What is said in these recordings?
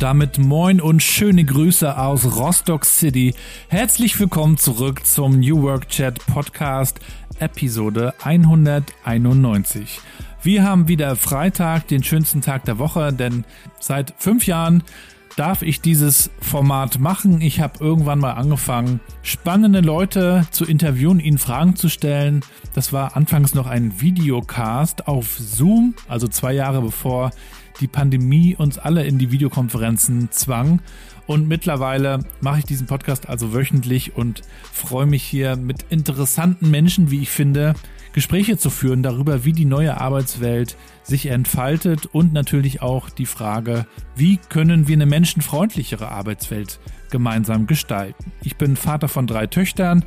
Damit moin und schöne Grüße aus Rostock City. Herzlich willkommen zurück zum New Work Chat Podcast Episode 191. Wir haben wieder Freitag, den schönsten Tag der Woche, denn seit fünf Jahren darf ich dieses Format machen. Ich habe irgendwann mal angefangen, spannende Leute zu interviewen, ihnen Fragen zu stellen. Das war anfangs noch ein Videocast auf Zoom, also zwei Jahre bevor die Pandemie uns alle in die Videokonferenzen zwang. Und mittlerweile mache ich diesen Podcast also wöchentlich und freue mich hier mit interessanten Menschen, wie ich finde, Gespräche zu führen darüber, wie die neue Arbeitswelt sich entfaltet und natürlich auch die Frage, wie können wir eine menschenfreundlichere Arbeitswelt gemeinsam gestalten. Ich bin Vater von drei Töchtern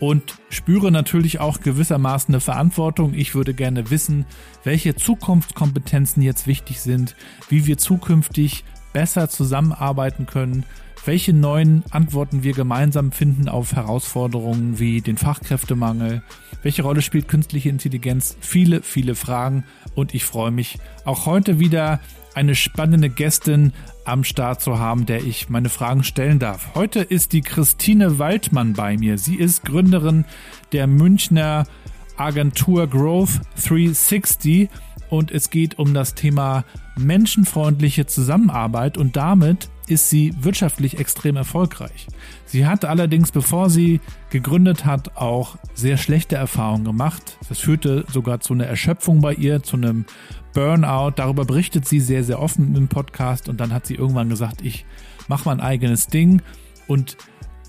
und spüre natürlich auch gewissermaßen eine Verantwortung. Ich würde gerne wissen, welche Zukunftskompetenzen jetzt wichtig sind, wie wir zukünftig besser zusammenarbeiten können, welche neuen Antworten wir gemeinsam finden auf Herausforderungen wie den Fachkräftemangel, welche Rolle spielt künstliche Intelligenz, viele, viele Fragen und ich freue mich auch heute wieder eine spannende Gästin am Start zu haben, der ich meine Fragen stellen darf. Heute ist die Christine Waldmann bei mir. Sie ist Gründerin der Münchner Agentur Growth 360 und es geht um das Thema menschenfreundliche Zusammenarbeit und damit ist sie wirtschaftlich extrem erfolgreich. Sie hat allerdings, bevor sie gegründet hat, auch sehr schlechte Erfahrungen gemacht. Das führte sogar zu einer Erschöpfung bei ihr, zu einem Burnout. Darüber berichtet sie sehr, sehr offen im Podcast und dann hat sie irgendwann gesagt, ich mache mein eigenes Ding und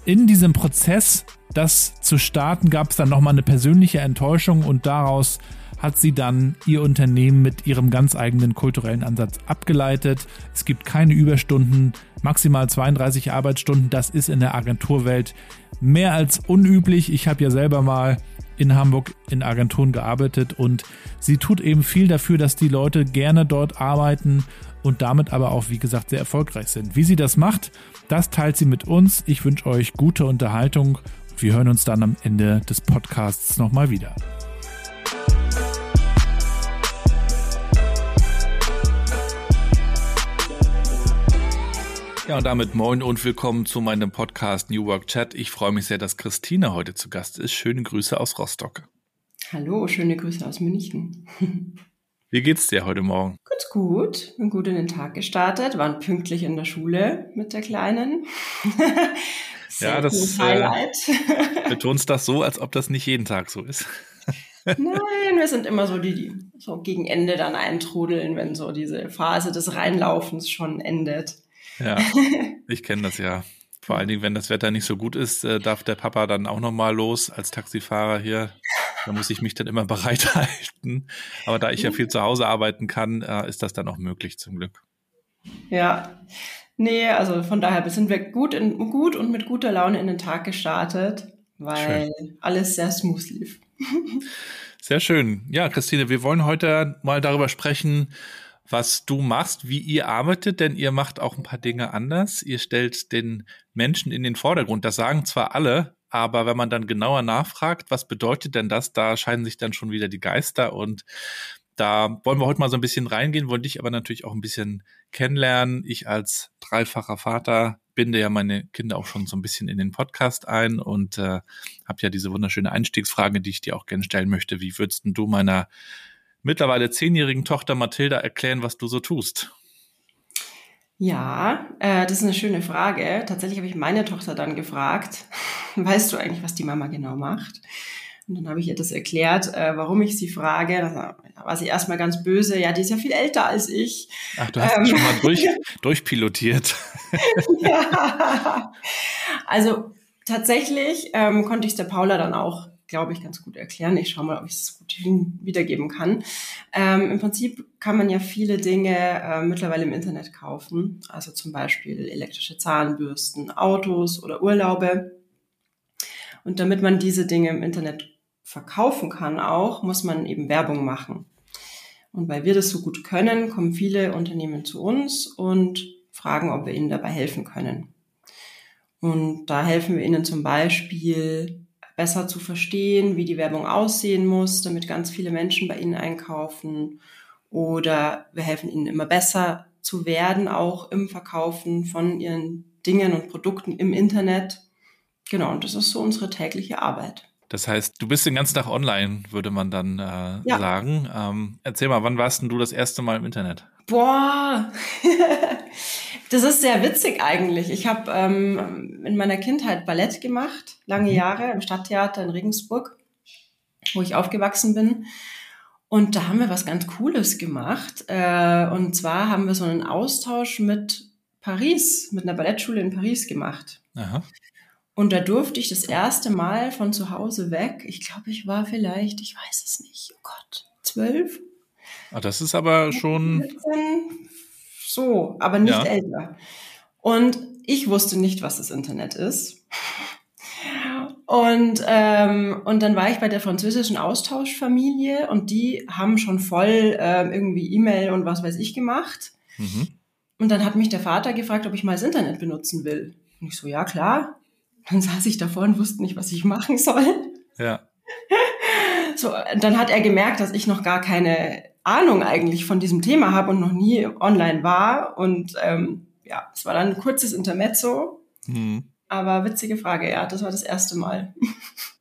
in diesem Prozess, das zu starten, gab es dann nochmal eine persönliche Enttäuschung und daraus hat sie dann ihr Unternehmen mit ihrem ganz eigenen kulturellen Ansatz abgeleitet. Es gibt keine Überstunden, maximal 32 Arbeitsstunden. Das ist in der Agenturwelt mehr als unüblich. Ich habe ja selber mal in Hamburg in Agenturen gearbeitet und sie tut eben viel dafür, dass die Leute gerne dort arbeiten und damit aber auch, wie gesagt, sehr erfolgreich sind. Wie sie das macht, das teilt sie mit uns. Ich wünsche euch gute Unterhaltung. Wir hören uns dann am Ende des Podcasts nochmal wieder. Ja, und damit moin und willkommen zu meinem Podcast New Work Chat. Ich freue mich sehr, dass Christine heute zu Gast ist. Schöne Grüße aus Rostock. Hallo, schöne Grüße aus München. Wie geht's dir heute Morgen? Ganz gut, bin gut in den Tag gestartet, waren pünktlich in der Schule mit der Kleinen. ja, das Highlight. Äh, betonst das so, als ob das nicht jeden Tag so ist. Nein, wir sind immer so die, die so gegen Ende dann eintrudeln, wenn so diese Phase des Reinlaufens schon endet. Ja, ich kenne das ja. Vor allen Dingen, wenn das Wetter nicht so gut ist, äh, darf der Papa dann auch nochmal los als Taxifahrer hier. Da muss ich mich dann immer bereithalten. Aber da ich ja viel zu Hause arbeiten kann, äh, ist das dann auch möglich zum Glück. Ja, nee, also von daher sind wir gut, in, gut und mit guter Laune in den Tag gestartet, weil schön. alles sehr smooth lief. Sehr schön. Ja, Christine, wir wollen heute mal darüber sprechen, was du machst, wie ihr arbeitet, denn ihr macht auch ein paar Dinge anders. Ihr stellt den Menschen in den Vordergrund. Das sagen zwar alle, aber wenn man dann genauer nachfragt, was bedeutet denn das, da scheiden sich dann schon wieder die Geister und da wollen wir heute mal so ein bisschen reingehen, wollen dich aber natürlich auch ein bisschen kennenlernen. Ich als dreifacher Vater binde ja meine Kinder auch schon so ein bisschen in den Podcast ein und äh, habe ja diese wunderschöne Einstiegsfrage, die ich dir auch gerne stellen möchte. Wie würdest du meiner mittlerweile zehnjährigen Tochter Mathilda erklären, was du so tust? Ja, äh, das ist eine schöne Frage. Tatsächlich habe ich meine Tochter dann gefragt, weißt du eigentlich, was die Mama genau macht? Und dann habe ich ihr das erklärt, äh, warum ich sie frage. Da war sie erstmal ganz böse. Ja, die ist ja viel älter als ich. Ach, du hast ähm, schon mal durch, durchpilotiert. ja. Also tatsächlich ähm, konnte ich es der Paula dann auch glaube ich, ganz gut erklären. Ich schaue mal, ob ich es gut wiedergeben kann. Ähm, Im Prinzip kann man ja viele Dinge äh, mittlerweile im Internet kaufen, also zum Beispiel elektrische Zahnbürsten, Autos oder Urlaube. Und damit man diese Dinge im Internet verkaufen kann auch, muss man eben Werbung machen. Und weil wir das so gut können, kommen viele Unternehmen zu uns und fragen, ob wir ihnen dabei helfen können. Und da helfen wir ihnen zum Beispiel besser zu verstehen, wie die Werbung aussehen muss, damit ganz viele Menschen bei ihnen einkaufen. Oder wir helfen ihnen immer besser zu werden, auch im Verkaufen von ihren Dingen und Produkten im Internet. Genau, und das ist so unsere tägliche Arbeit. Das heißt, du bist den ganzen Tag online, würde man dann äh, ja. sagen. Ähm, erzähl mal, wann warst denn du das erste Mal im Internet? Boah, das ist sehr witzig eigentlich. Ich habe ähm, in meiner Kindheit Ballett gemacht, lange mhm. Jahre im Stadttheater in Regensburg, wo ich aufgewachsen bin. Und da haben wir was ganz Cooles gemacht. Äh, und zwar haben wir so einen Austausch mit Paris, mit einer Ballettschule in Paris gemacht. Aha. Und da durfte ich das erste Mal von zu Hause weg. Ich glaube, ich war vielleicht, ich weiß es nicht, oh Gott, zwölf. Ah, das ist aber schon. 14, so, aber nicht ja. älter. Und ich wusste nicht, was das Internet ist. Und, ähm, und dann war ich bei der französischen Austauschfamilie und die haben schon voll ähm, irgendwie E-Mail und was weiß ich gemacht. Mhm. Und dann hat mich der Vater gefragt, ob ich mal das Internet benutzen will. Und ich so, ja klar. Dann saß ich davor und wusste nicht, was ich machen soll. Ja. So, dann hat er gemerkt, dass ich noch gar keine Ahnung eigentlich von diesem Thema habe und noch nie online war. Und ähm, ja, es war dann ein kurzes Intermezzo. Mhm. Aber witzige Frage, ja, das war das erste Mal.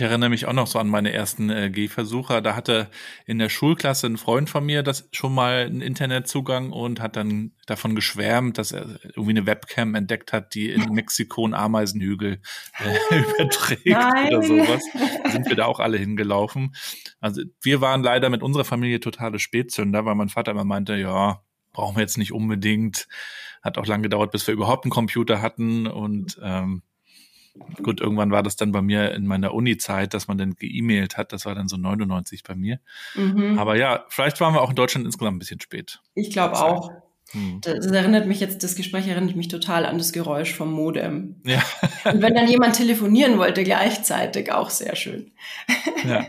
Ich erinnere mich auch noch so an meine ersten äh, Gehversuche. Da hatte in der Schulklasse ein Freund von mir das schon mal einen Internetzugang und hat dann davon geschwärmt, dass er irgendwie eine Webcam entdeckt hat, die in Mexiko einen Ameisenhügel äh, überträgt Nein. oder sowas. Da sind wir da auch alle hingelaufen. Also wir waren leider mit unserer Familie totale Spätzünder, weil mein Vater immer meinte, ja, brauchen wir jetzt nicht unbedingt. Hat auch lange gedauert, bis wir überhaupt einen Computer hatten und ähm, Gut, irgendwann war das dann bei mir in meiner Uni-Zeit, dass man dann geemailt hat. Das war dann so 99 bei mir. Mhm. Aber ja, vielleicht waren wir auch in Deutschland insgesamt ein bisschen spät. Ich glaube auch. Hm. Das erinnert mich jetzt, das Gespräch erinnert mich total an das Geräusch vom Modem. Ja. Und wenn dann jemand telefonieren wollte gleichzeitig, auch sehr schön. Ja.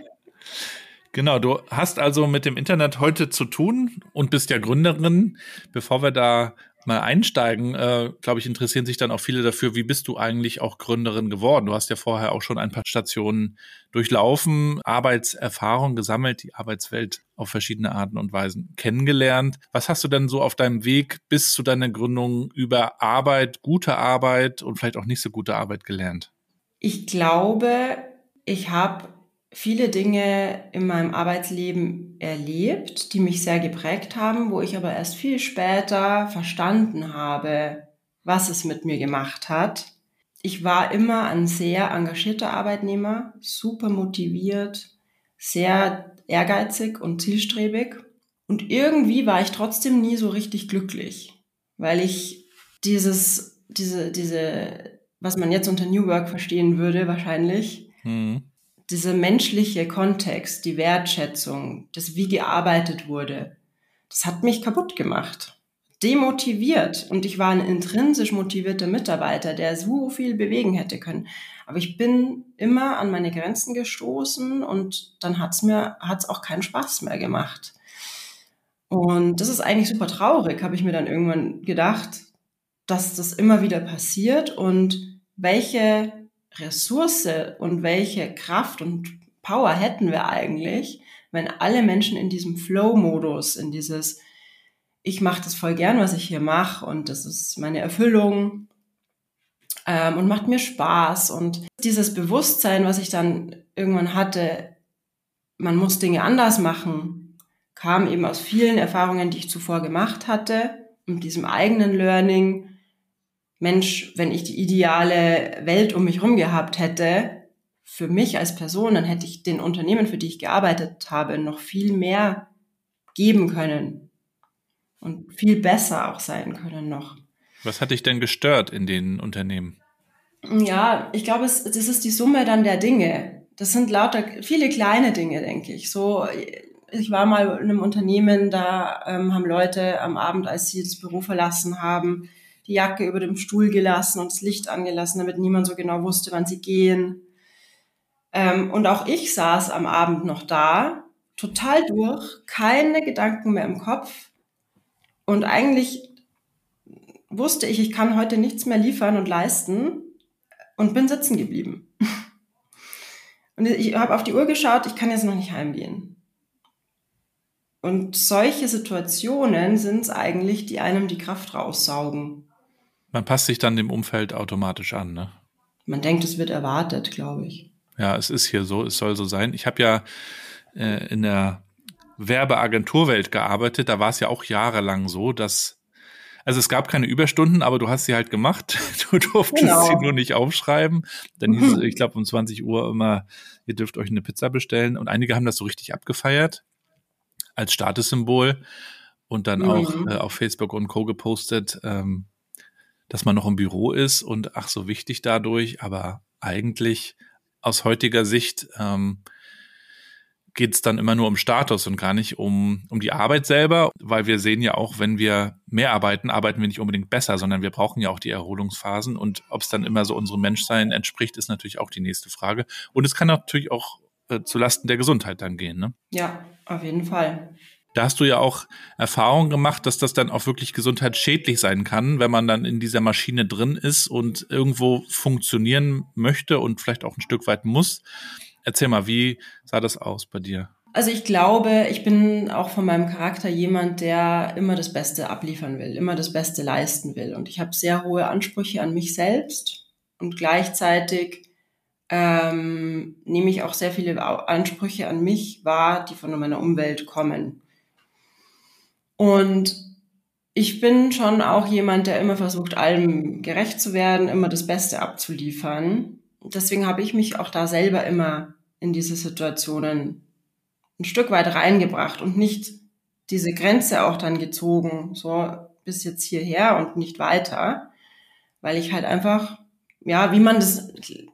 Genau, du hast also mit dem Internet heute zu tun und bist ja Gründerin. Bevor wir da mal einsteigen, äh, glaube ich, interessieren sich dann auch viele dafür, wie bist du eigentlich auch Gründerin geworden? Du hast ja vorher auch schon ein paar Stationen durchlaufen, Arbeitserfahrung gesammelt, die Arbeitswelt auf verschiedene Arten und Weisen kennengelernt. Was hast du denn so auf deinem Weg bis zu deiner Gründung über Arbeit, gute Arbeit und vielleicht auch nicht so gute Arbeit gelernt? Ich glaube, ich habe viele Dinge in meinem Arbeitsleben erlebt, die mich sehr geprägt haben, wo ich aber erst viel später verstanden habe, was es mit mir gemacht hat. Ich war immer ein sehr engagierter Arbeitnehmer, super motiviert, sehr ehrgeizig und zielstrebig. Und irgendwie war ich trotzdem nie so richtig glücklich, weil ich dieses, diese, diese, was man jetzt unter New Work verstehen würde, wahrscheinlich, mhm dieser menschliche Kontext, die Wertschätzung, das wie gearbeitet wurde, das hat mich kaputt gemacht. Demotiviert. Und ich war ein intrinsisch motivierter Mitarbeiter, der so viel bewegen hätte können. Aber ich bin immer an meine Grenzen gestoßen und dann hat's mir, hat's auch keinen Spaß mehr gemacht. Und das ist eigentlich super traurig, habe ich mir dann irgendwann gedacht, dass das immer wieder passiert und welche Ressource und welche Kraft und Power hätten wir eigentlich, wenn alle Menschen in diesem Flow-Modus, in dieses, ich mache das voll gern, was ich hier mache und das ist meine Erfüllung ähm, und macht mir Spaß und dieses Bewusstsein, was ich dann irgendwann hatte, man muss Dinge anders machen, kam eben aus vielen Erfahrungen, die ich zuvor gemacht hatte und diesem eigenen Learning, Mensch, wenn ich die ideale Welt um mich herum gehabt hätte, für mich als Person, dann hätte ich den Unternehmen, für die ich gearbeitet habe, noch viel mehr geben können und viel besser auch sein können noch. Was hat dich denn gestört in den Unternehmen? Ja, ich glaube, es, das ist die Summe dann der Dinge. Das sind lauter viele kleine Dinge, denke ich. So, ich war mal in einem Unternehmen, da ähm, haben Leute am Abend, als sie das Büro verlassen haben, die Jacke über dem Stuhl gelassen und das Licht angelassen, damit niemand so genau wusste, wann sie gehen. Ähm, und auch ich saß am Abend noch da, total durch, keine Gedanken mehr im Kopf. Und eigentlich wusste ich, ich kann heute nichts mehr liefern und leisten und bin sitzen geblieben. Und ich habe auf die Uhr geschaut, ich kann jetzt noch nicht heimgehen. Und solche Situationen sind es eigentlich, die einem die Kraft raussaugen. Man passt sich dann dem Umfeld automatisch an, ne? Man denkt, es wird erwartet, glaube ich. Ja, es ist hier so, es soll so sein. Ich habe ja äh, in der Werbeagenturwelt gearbeitet, da war es ja auch jahrelang so, dass also es gab keine Überstunden, aber du hast sie halt gemacht. Du durftest genau. sie nur nicht aufschreiben. Dann hieß es, ich glaube, um 20 Uhr immer, ihr dürft euch eine Pizza bestellen. Und einige haben das so richtig abgefeiert als Statussymbol und dann mhm. auch äh, auf Facebook und Co. gepostet, ähm, dass man noch im Büro ist und ach so wichtig dadurch, aber eigentlich aus heutiger Sicht ähm, geht es dann immer nur um Status und gar nicht um, um die Arbeit selber, weil wir sehen ja auch, wenn wir mehr arbeiten, arbeiten wir nicht unbedingt besser, sondern wir brauchen ja auch die Erholungsphasen und ob es dann immer so unserem Menschsein entspricht, ist natürlich auch die nächste Frage. Und es kann natürlich auch äh, zu Lasten der Gesundheit dann gehen. Ne? Ja, auf jeden Fall. Da hast du ja auch Erfahrung gemacht, dass das dann auch wirklich gesundheitsschädlich sein kann, wenn man dann in dieser Maschine drin ist und irgendwo funktionieren möchte und vielleicht auch ein Stück weit muss. Erzähl mal, wie sah das aus bei dir? Also ich glaube, ich bin auch von meinem Charakter jemand, der immer das Beste abliefern will, immer das Beste leisten will. Und ich habe sehr hohe Ansprüche an mich selbst und gleichzeitig ähm, nehme ich auch sehr viele Ansprüche an mich wahr, die von meiner Umwelt kommen. Und ich bin schon auch jemand, der immer versucht, allem gerecht zu werden, immer das Beste abzuliefern deswegen habe ich mich auch da selber immer in diese Situationen ein Stück weit reingebracht und nicht diese Grenze auch dann gezogen, so bis jetzt hierher und nicht weiter, weil ich halt einfach, ja, wie man das,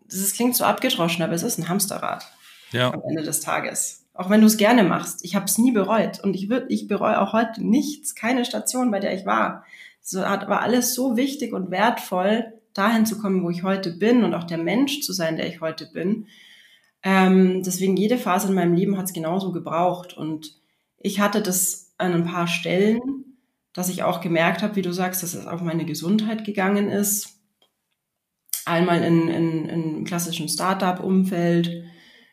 das klingt so abgedroschen, aber es ist ein Hamsterrad ja. am Ende des Tages. Auch wenn du es gerne machst. Ich habe es nie bereut und ich, würd, ich bereue auch heute nichts, keine Station, bei der ich war. So war alles so wichtig und wertvoll, dahin zu kommen, wo ich heute bin und auch der Mensch zu sein, der ich heute bin. Ähm, deswegen jede Phase in meinem Leben hat es genauso gebraucht. Und ich hatte das an ein paar Stellen, dass ich auch gemerkt habe, wie du sagst, dass es auf meine Gesundheit gegangen ist. Einmal in, in, in klassischen Startup-Umfeld,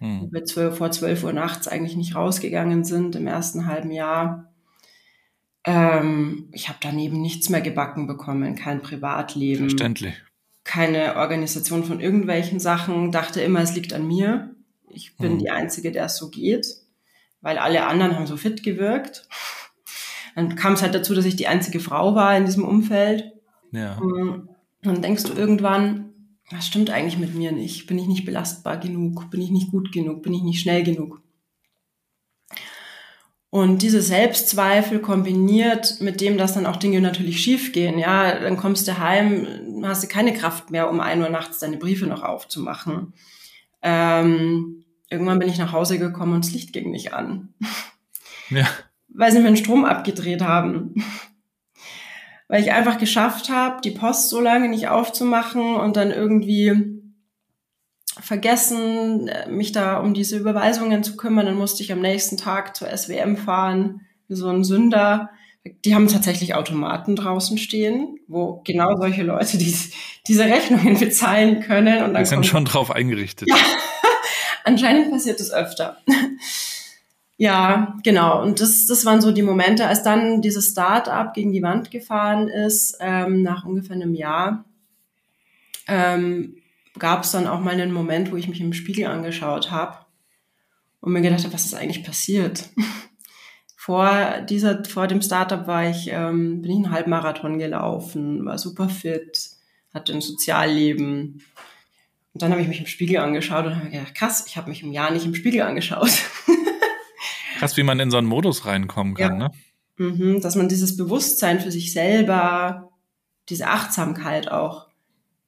hm. wo wir zwölf, vor 12 Uhr nachts eigentlich nicht rausgegangen sind im ersten halben Jahr. Ähm, ich habe daneben nichts mehr gebacken bekommen, kein Privatleben. Verständlich keine Organisation von irgendwelchen Sachen, dachte immer, es liegt an mir. Ich bin mhm. die Einzige, der es so geht, weil alle anderen haben so fit gewirkt. Dann kam es halt dazu, dass ich die einzige Frau war in diesem Umfeld. Ja. Und dann denkst du irgendwann, was stimmt eigentlich mit mir nicht? Bin ich nicht belastbar genug? Bin ich nicht gut genug? Bin ich nicht schnell genug? Und diese Selbstzweifel kombiniert mit dem, dass dann auch Dinge natürlich schiefgehen, ja, dann kommst du heim, hast du keine Kraft mehr, um ein Uhr nachts deine Briefe noch aufzumachen. Ähm, irgendwann bin ich nach Hause gekommen und das Licht ging nicht an. Ja. Weil sie mir den Strom abgedreht haben. Weil ich einfach geschafft habe, die Post so lange nicht aufzumachen und dann irgendwie vergessen, äh, mich da um diese Überweisungen zu kümmern. Dann musste ich am nächsten Tag zur SWM fahren, wie so ein Sünder. Die haben tatsächlich Automaten draußen stehen, wo genau solche Leute die, diese Rechnungen bezahlen können. Und dann Wir sind schon drauf eingerichtet. Ja, anscheinend passiert es öfter. Ja, genau. Und das, das waren so die Momente, als dann dieses Start-up gegen die Wand gefahren ist, ähm, nach ungefähr einem Jahr. Ähm, gab es dann auch mal einen Moment, wo ich mich im Spiegel angeschaut habe und mir gedacht habe, was ist eigentlich passiert? vor dieser, vor dem Startup war ich, ähm, bin ich einen Halbmarathon gelaufen, war super fit, hatte ein Sozialleben. Und dann habe ich mich im Spiegel angeschaut und habe gedacht, krass, ich habe mich im Jahr nicht im Spiegel angeschaut. krass, wie man in so einen Modus reinkommen kann, ja. ne? Mhm, dass man dieses Bewusstsein für sich selber, diese Achtsamkeit auch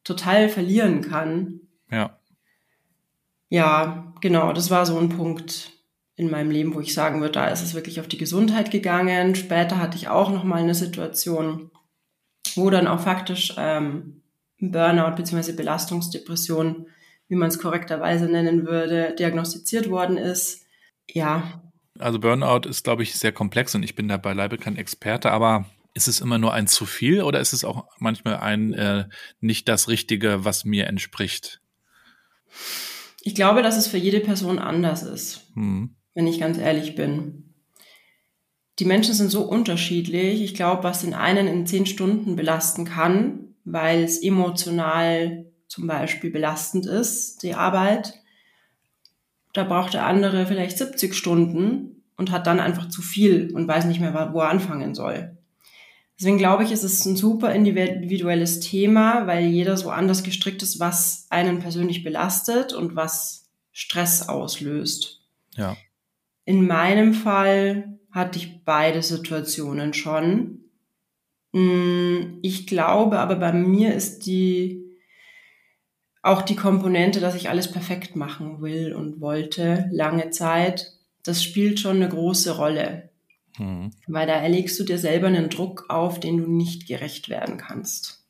total verlieren kann. Ja. Ja, genau, das war so ein Punkt in meinem Leben, wo ich sagen würde, da ist es wirklich auf die Gesundheit gegangen. Später hatte ich auch noch mal eine Situation, wo dann auch faktisch ähm, Burnout bzw. Belastungsdepression wie man es korrekterweise nennen würde, diagnostiziert worden ist. Ja. Also Burnout ist, glaube ich, sehr komplex und ich bin da beileibe kein Experte, aber ist es immer nur ein zu viel oder ist es auch manchmal ein äh, nicht das Richtige, was mir entspricht? Ich glaube, dass es für jede Person anders ist, hm. wenn ich ganz ehrlich bin. Die Menschen sind so unterschiedlich. Ich glaube, was den einen in zehn Stunden belasten kann, weil es emotional zum Beispiel belastend ist, die Arbeit, da braucht der andere vielleicht 70 Stunden und hat dann einfach zu viel und weiß nicht mehr, wo er anfangen soll. Deswegen glaube ich, ist es ein super individuelles Thema, weil jeder so anders gestrickt ist, was einen persönlich belastet und was Stress auslöst. Ja. In meinem Fall hatte ich beide Situationen schon. Mm, ich glaube aber bei mir ist die auch die Komponente, dass ich alles perfekt machen will und wollte lange Zeit, das spielt schon eine große Rolle. Mhm. Weil da erlegst du dir selber einen Druck auf, den du nicht gerecht werden kannst.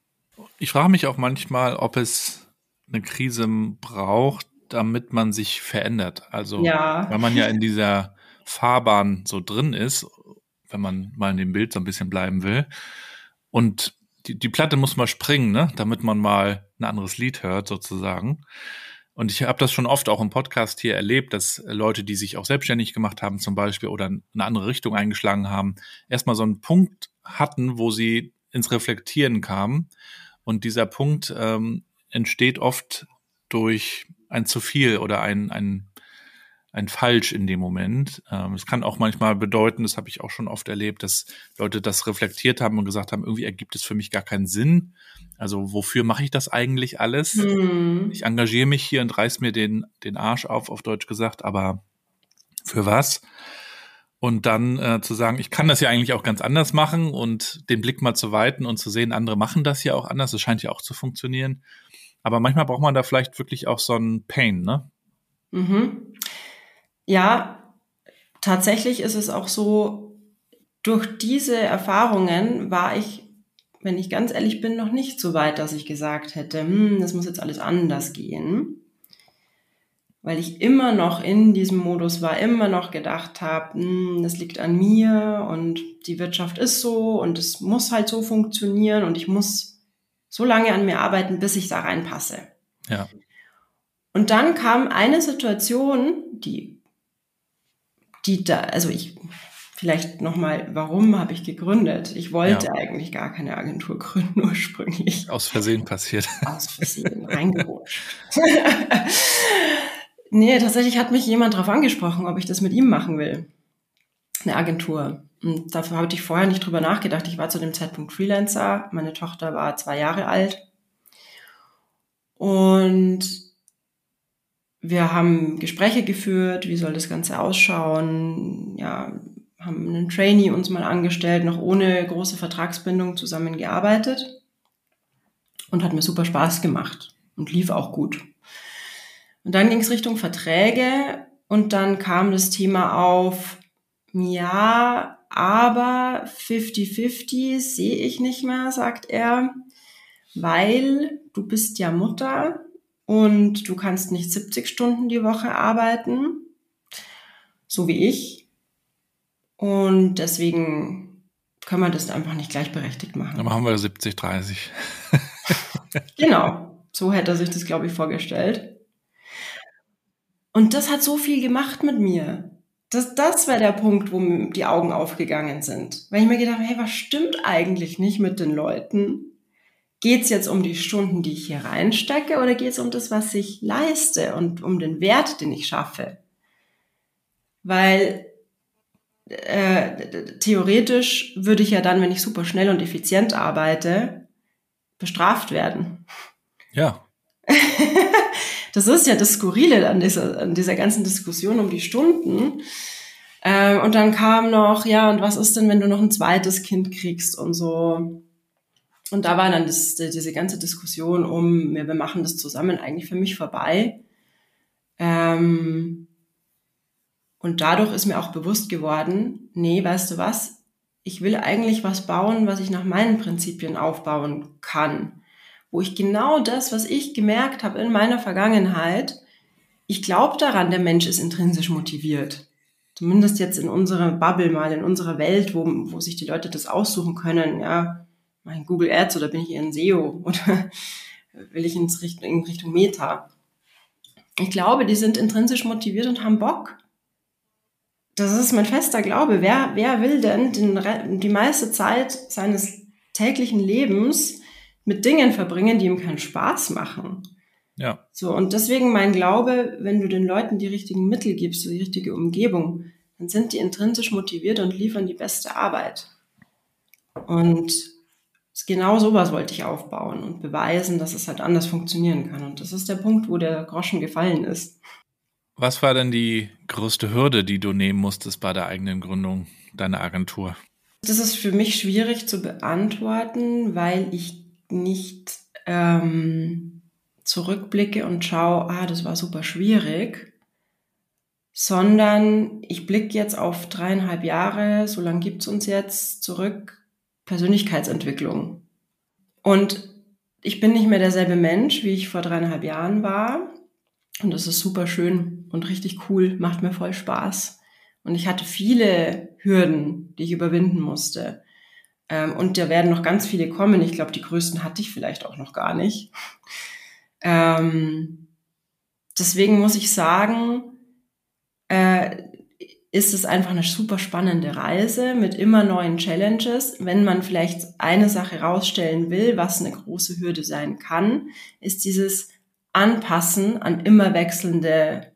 Ich frage mich auch manchmal, ob es eine Krise braucht, damit man sich verändert. Also, ja. weil man ja in dieser Fahrbahn so drin ist, wenn man mal in dem Bild so ein bisschen bleiben will. Und die, die Platte muss mal springen, ne, damit man mal ein anderes Lied hört, sozusagen. Und ich habe das schon oft auch im Podcast hier erlebt, dass Leute, die sich auch selbstständig gemacht haben zum Beispiel oder eine andere Richtung eingeschlagen haben, erstmal so einen Punkt hatten, wo sie ins Reflektieren kamen. Und dieser Punkt ähm, entsteht oft durch ein zu viel oder ein, ein, ein Falsch in dem Moment. Ähm, es kann auch manchmal bedeuten, das habe ich auch schon oft erlebt, dass Leute das reflektiert haben und gesagt haben, irgendwie ergibt es für mich gar keinen Sinn. Also wofür mache ich das eigentlich alles? Mhm. Ich engagiere mich hier und reiß mir den, den Arsch auf, auf Deutsch gesagt, aber für was? Und dann äh, zu sagen, ich kann das ja eigentlich auch ganz anders machen und den Blick mal zu weiten und zu sehen, andere machen das ja auch anders. Das scheint ja auch zu funktionieren. Aber manchmal braucht man da vielleicht wirklich auch so einen Pain, ne? Mhm. Ja, tatsächlich ist es auch so, durch diese Erfahrungen war ich wenn ich ganz ehrlich bin, noch nicht so weit, dass ich gesagt hätte, hm, das muss jetzt alles anders gehen. Weil ich immer noch in diesem Modus war, immer noch gedacht habe, hm, das liegt an mir und die Wirtschaft ist so und es muss halt so funktionieren und ich muss so lange an mir arbeiten, bis ich da reinpasse. Ja. Und dann kam eine Situation, die, die da, also ich Vielleicht nochmal, warum habe ich gegründet? Ich wollte ja. eigentlich gar keine Agentur gründen ursprünglich. Aus Versehen passiert. Aus Versehen reingerutscht. nee, tatsächlich hat mich jemand darauf angesprochen, ob ich das mit ihm machen will. Eine Agentur. Und dafür hatte ich vorher nicht drüber nachgedacht. Ich war zu dem Zeitpunkt Freelancer. Meine Tochter war zwei Jahre alt. Und wir haben Gespräche geführt, wie soll das Ganze ausschauen, ja, haben einen Trainee uns mal angestellt, noch ohne große Vertragsbindung zusammengearbeitet und hat mir super Spaß gemacht und lief auch gut. Und dann ging es Richtung Verträge und dann kam das Thema auf, ja, aber 50-50 sehe ich nicht mehr, sagt er, weil du bist ja Mutter und du kannst nicht 70 Stunden die Woche arbeiten, so wie ich, und deswegen kann man das einfach nicht gleichberechtigt machen. Dann machen wir 70, 30. genau. So hätte er sich das, glaube ich, vorgestellt. Und das hat so viel gemacht mit mir. Das, das war der Punkt, wo die Augen aufgegangen sind. Weil ich mir gedacht habe, hey, was stimmt eigentlich nicht mit den Leuten? Geht es jetzt um die Stunden, die ich hier reinstecke, oder geht es um das, was ich leiste und um den Wert, den ich schaffe? Weil äh, theoretisch würde ich ja dann, wenn ich super schnell und effizient arbeite, bestraft werden. Ja. das ist ja das Skurrile an dieser, an dieser ganzen Diskussion um die Stunden. Ähm, und dann kam noch, ja, und was ist denn, wenn du noch ein zweites Kind kriegst und so. Und da war dann das, diese ganze Diskussion um, wir machen das zusammen eigentlich für mich vorbei. Ähm, und dadurch ist mir auch bewusst geworden, nee, weißt du was, ich will eigentlich was bauen, was ich nach meinen Prinzipien aufbauen kann, wo ich genau das, was ich gemerkt habe in meiner Vergangenheit, ich glaube daran, der Mensch ist intrinsisch motiviert. Zumindest jetzt in unserer Bubble mal, in unserer Welt, wo, wo sich die Leute das aussuchen können, ja, mein Google Ads oder bin ich eher ein SEO oder will ich ins Richtung, in Richtung Meta? Ich glaube, die sind intrinsisch motiviert und haben Bock. Das ist mein fester Glaube. Wer, wer will denn den, die meiste Zeit seines täglichen Lebens mit Dingen verbringen, die ihm keinen Spaß machen? Ja. So, und deswegen mein Glaube, wenn du den Leuten die richtigen Mittel gibst, die richtige Umgebung, dann sind die intrinsisch motiviert und liefern die beste Arbeit. Und genau sowas wollte ich aufbauen und beweisen, dass es halt anders funktionieren kann. Und das ist der Punkt, wo der Groschen gefallen ist. Was war denn die größte Hürde, die du nehmen musstest bei der eigenen Gründung deiner Agentur? Das ist für mich schwierig zu beantworten, weil ich nicht ähm, zurückblicke und schaue, ah, das war super schwierig, sondern ich blicke jetzt auf dreieinhalb Jahre, so lange gibt's uns jetzt, zurück, Persönlichkeitsentwicklung. Und ich bin nicht mehr derselbe Mensch, wie ich vor dreieinhalb Jahren war. Und das ist super schön und richtig cool, macht mir voll Spaß. Und ich hatte viele Hürden, die ich überwinden musste. Ähm, und da werden noch ganz viele kommen. Ich glaube, die größten hatte ich vielleicht auch noch gar nicht. Ähm, deswegen muss ich sagen, äh, ist es einfach eine super spannende Reise mit immer neuen Challenges. Wenn man vielleicht eine Sache rausstellen will, was eine große Hürde sein kann, ist dieses Anpassen an immer wechselnde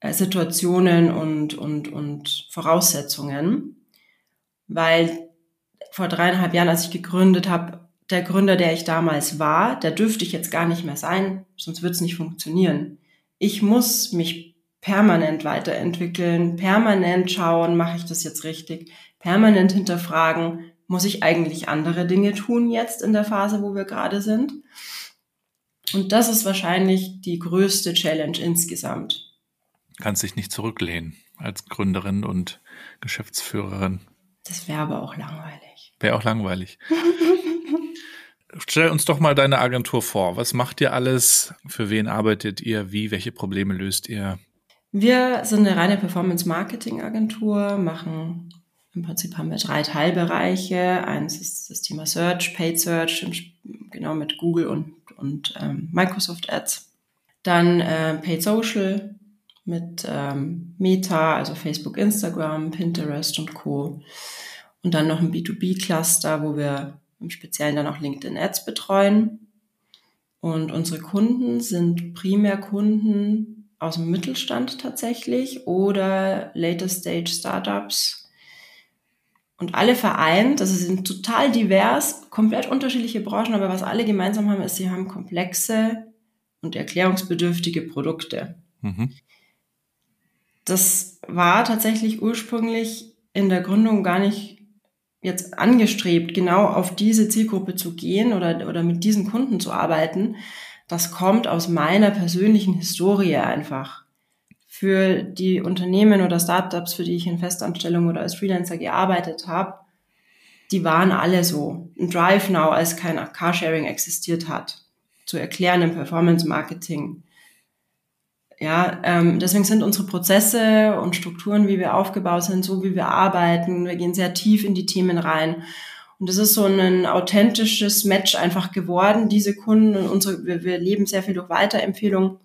äh, Situationen und, und, und Voraussetzungen. Weil vor dreieinhalb Jahren, als ich gegründet habe, der Gründer, der ich damals war, der dürfte ich jetzt gar nicht mehr sein, sonst wird es nicht funktionieren. Ich muss mich permanent weiterentwickeln, permanent schauen, mache ich das jetzt richtig, permanent hinterfragen, muss ich eigentlich andere Dinge tun jetzt in der Phase, wo wir gerade sind? Und das ist wahrscheinlich die größte Challenge insgesamt. Kannst dich nicht zurücklehnen als Gründerin und Geschäftsführerin. Das wäre aber auch langweilig. Wäre auch langweilig. Stell uns doch mal deine Agentur vor. Was macht ihr alles? Für wen arbeitet ihr? Wie? Welche Probleme löst ihr? Wir sind eine reine Performance-Marketing-Agentur, machen im Prinzip haben wir drei Teilbereiche. Eins ist das Thema Search, Paid Search, genau mit Google und, und ähm, Microsoft Ads. Dann äh, Paid Social mit ähm, Meta, also Facebook, Instagram, Pinterest und Co. Und dann noch ein B2B-Cluster, wo wir im Speziellen dann auch LinkedIn Ads betreuen. Und unsere Kunden sind primär Kunden aus dem Mittelstand tatsächlich oder Later Stage Startups. Und alle vereint, also sie sind total divers, komplett unterschiedliche Branchen, aber was alle gemeinsam haben, ist, sie haben komplexe und erklärungsbedürftige Produkte. Mhm. Das war tatsächlich ursprünglich in der Gründung gar nicht jetzt angestrebt, genau auf diese Zielgruppe zu gehen oder, oder mit diesen Kunden zu arbeiten, das kommt aus meiner persönlichen Historie einfach. Für die Unternehmen oder Startups, für die ich in Festanstellung oder als Freelancer gearbeitet habe, die waren alle so. Ein Drive Now, als kein Carsharing existiert hat, zu erklären im Performance Marketing, ja, ähm, deswegen sind unsere Prozesse und Strukturen, wie wir aufgebaut sind, so wie wir arbeiten. Wir gehen sehr tief in die Themen rein. Und das ist so ein authentisches Match einfach geworden, diese Kunden und unsere, wir, wir leben sehr viel durch Weiterempfehlung.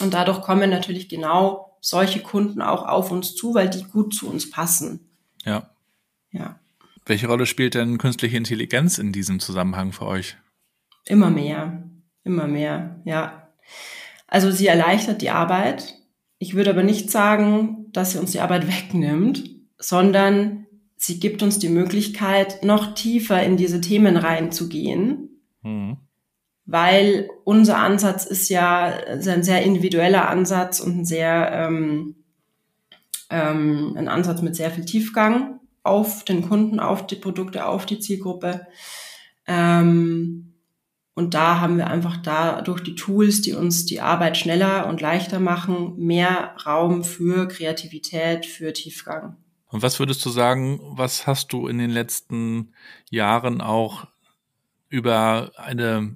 Und dadurch kommen natürlich genau solche Kunden auch auf uns zu, weil die gut zu uns passen. Ja. Ja. Welche Rolle spielt denn künstliche Intelligenz in diesem Zusammenhang für euch? Immer mehr. Immer mehr, ja. Also sie erleichtert die Arbeit. Ich würde aber nicht sagen, dass sie uns die Arbeit wegnimmt, sondern sie gibt uns die Möglichkeit, noch tiefer in diese Themen reinzugehen. Mhm. Weil unser Ansatz ist ja ein sehr individueller Ansatz und ein sehr ähm, ähm, ein Ansatz mit sehr viel Tiefgang auf den Kunden, auf die Produkte, auf die Zielgruppe. Ähm, und da haben wir einfach da durch die Tools, die uns die Arbeit schneller und leichter machen, mehr Raum für Kreativität, für Tiefgang. Und was würdest du sagen, was hast du in den letzten Jahren auch über eine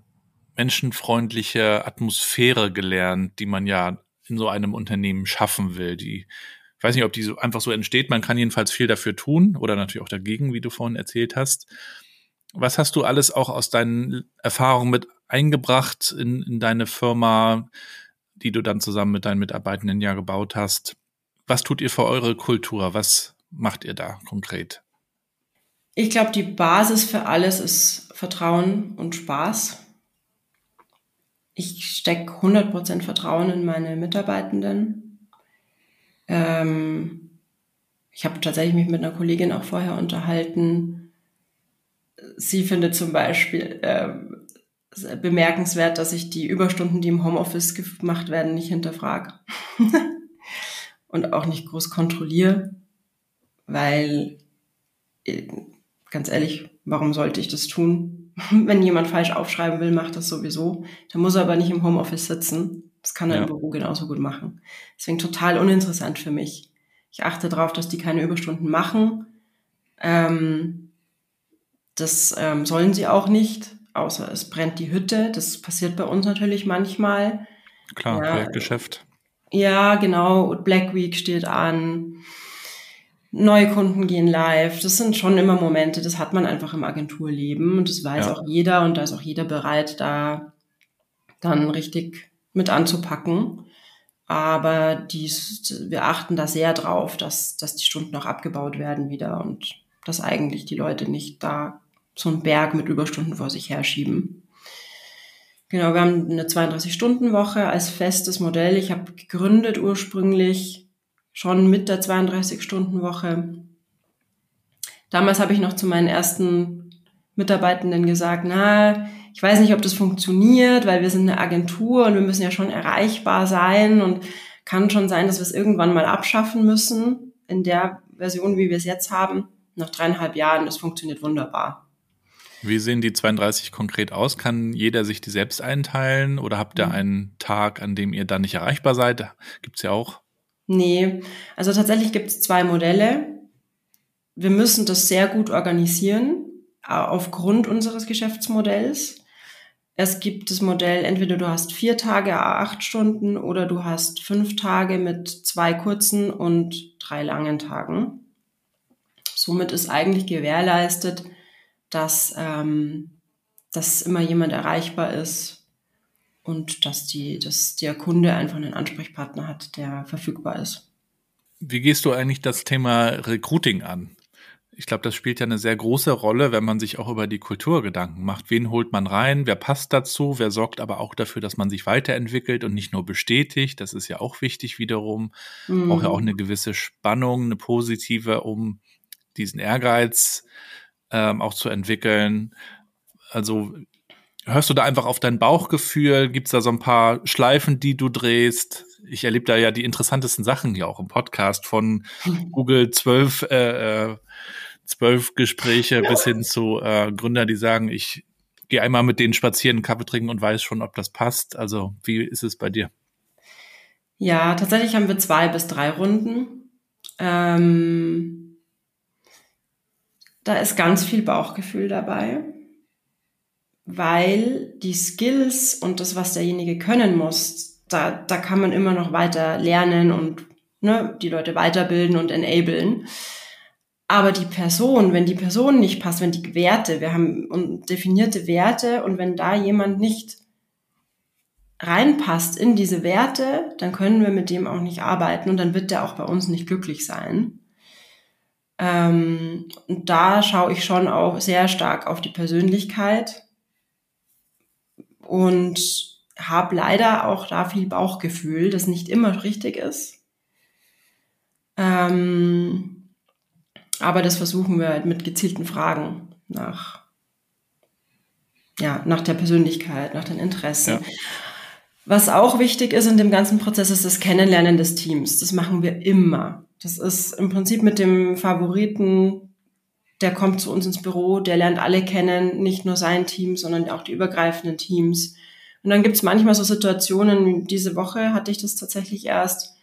menschenfreundliche Atmosphäre gelernt, die man ja in so einem Unternehmen schaffen will. Die, ich weiß nicht, ob die so einfach so entsteht. Man kann jedenfalls viel dafür tun oder natürlich auch dagegen, wie du vorhin erzählt hast. Was hast du alles auch aus deinen Erfahrungen mit eingebracht in, in deine Firma, die du dann zusammen mit deinen Mitarbeitenden ja gebaut hast? Was tut ihr für eure Kultur? Was macht ihr da konkret? Ich glaube, die Basis für alles ist Vertrauen und Spaß. Ich stecke 100% Vertrauen in meine Mitarbeitenden. Ähm, ich habe tatsächlich mich mit einer Kollegin auch vorher unterhalten. Sie findet zum Beispiel äh, bemerkenswert, dass ich die Überstunden, die im Homeoffice gemacht werden, nicht hinterfrage und auch nicht groß kontrolliere, weil äh, ganz ehrlich, warum sollte ich das tun? Wenn jemand falsch aufschreiben will, macht das sowieso. Da muss er aber nicht im Homeoffice sitzen. Das kann er ja. im Büro genauso gut machen. Deswegen total uninteressant für mich. Ich achte darauf, dass die keine Überstunden machen. Ähm, das ähm, sollen sie auch nicht, außer es brennt die Hütte. Das passiert bei uns natürlich manchmal. Klar, ja, Projektgeschäft. Ja, genau. Black Week steht an. Neue Kunden gehen live. Das sind schon immer Momente, das hat man einfach im Agenturleben und das weiß ja. auch jeder und da ist auch jeder bereit, da dann richtig mit anzupacken. Aber dies, wir achten da sehr drauf, dass, dass die Stunden auch abgebaut werden wieder und dass eigentlich die Leute nicht da so einen Berg mit Überstunden vor sich herschieben. Genau, wir haben eine 32-Stunden-Woche als festes Modell. Ich habe gegründet ursprünglich schon mit der 32-Stunden-Woche. Damals habe ich noch zu meinen ersten Mitarbeitenden gesagt, na, ich weiß nicht, ob das funktioniert, weil wir sind eine Agentur und wir müssen ja schon erreichbar sein und kann schon sein, dass wir es irgendwann mal abschaffen müssen in der Version, wie wir es jetzt haben. Nach dreieinhalb Jahren, das funktioniert wunderbar. Wie sehen die 32 konkret aus? Kann jeder sich die selbst einteilen oder habt ihr mhm. einen Tag, an dem ihr dann nicht erreichbar seid? Gibt's ja auch. Nee, also tatsächlich gibt es zwei Modelle. Wir müssen das sehr gut organisieren aufgrund unseres Geschäftsmodells. Es gibt das Modell, entweder du hast vier Tage, acht Stunden oder du hast fünf Tage mit zwei kurzen und drei langen Tagen. Somit ist eigentlich gewährleistet, dass, ähm, dass immer jemand erreichbar ist, und dass, die, dass der Kunde einfach einen Ansprechpartner hat, der verfügbar ist. Wie gehst du eigentlich das Thema Recruiting an? Ich glaube, das spielt ja eine sehr große Rolle, wenn man sich auch über die Kultur Gedanken macht. Wen holt man rein? Wer passt dazu? Wer sorgt aber auch dafür, dass man sich weiterentwickelt und nicht nur bestätigt? Das ist ja auch wichtig wiederum. Mhm. Braucht ja auch eine gewisse Spannung, eine positive, um diesen Ehrgeiz ähm, auch zu entwickeln. Also hörst du da einfach auf dein Bauchgefühl? Gibt es da so ein paar Schleifen, die du drehst? Ich erlebe da ja die interessantesten Sachen hier auch im Podcast von Google 12, äh, äh, 12 Gespräche bis hin zu äh, Gründer, die sagen, ich gehe einmal mit denen spazieren, Kaffee trinken und weiß schon, ob das passt. Also wie ist es bei dir? Ja, tatsächlich haben wir zwei bis drei Runden. Ähm, da ist ganz viel Bauchgefühl dabei weil die Skills und das, was derjenige können muss, da, da kann man immer noch weiter lernen und ne, die Leute weiterbilden und enablen. Aber die Person, wenn die Person nicht passt, wenn die Werte, wir haben definierte Werte und wenn da jemand nicht reinpasst in diese Werte, dann können wir mit dem auch nicht arbeiten und dann wird der auch bei uns nicht glücklich sein. Ähm, und da schaue ich schon auch sehr stark auf die Persönlichkeit und habe leider auch da viel Bauchgefühl, das nicht immer richtig ist. Ähm, aber das versuchen wir halt mit gezielten Fragen nach, ja, nach der Persönlichkeit, nach den Interessen. Ja. Was auch wichtig ist in dem ganzen Prozess, ist das Kennenlernen des Teams. Das machen wir immer. Das ist im Prinzip mit dem Favoriten der kommt zu uns ins Büro, der lernt alle kennen, nicht nur sein Team, sondern auch die übergreifenden Teams. Und dann gibt's manchmal so Situationen, diese Woche hatte ich das tatsächlich erst,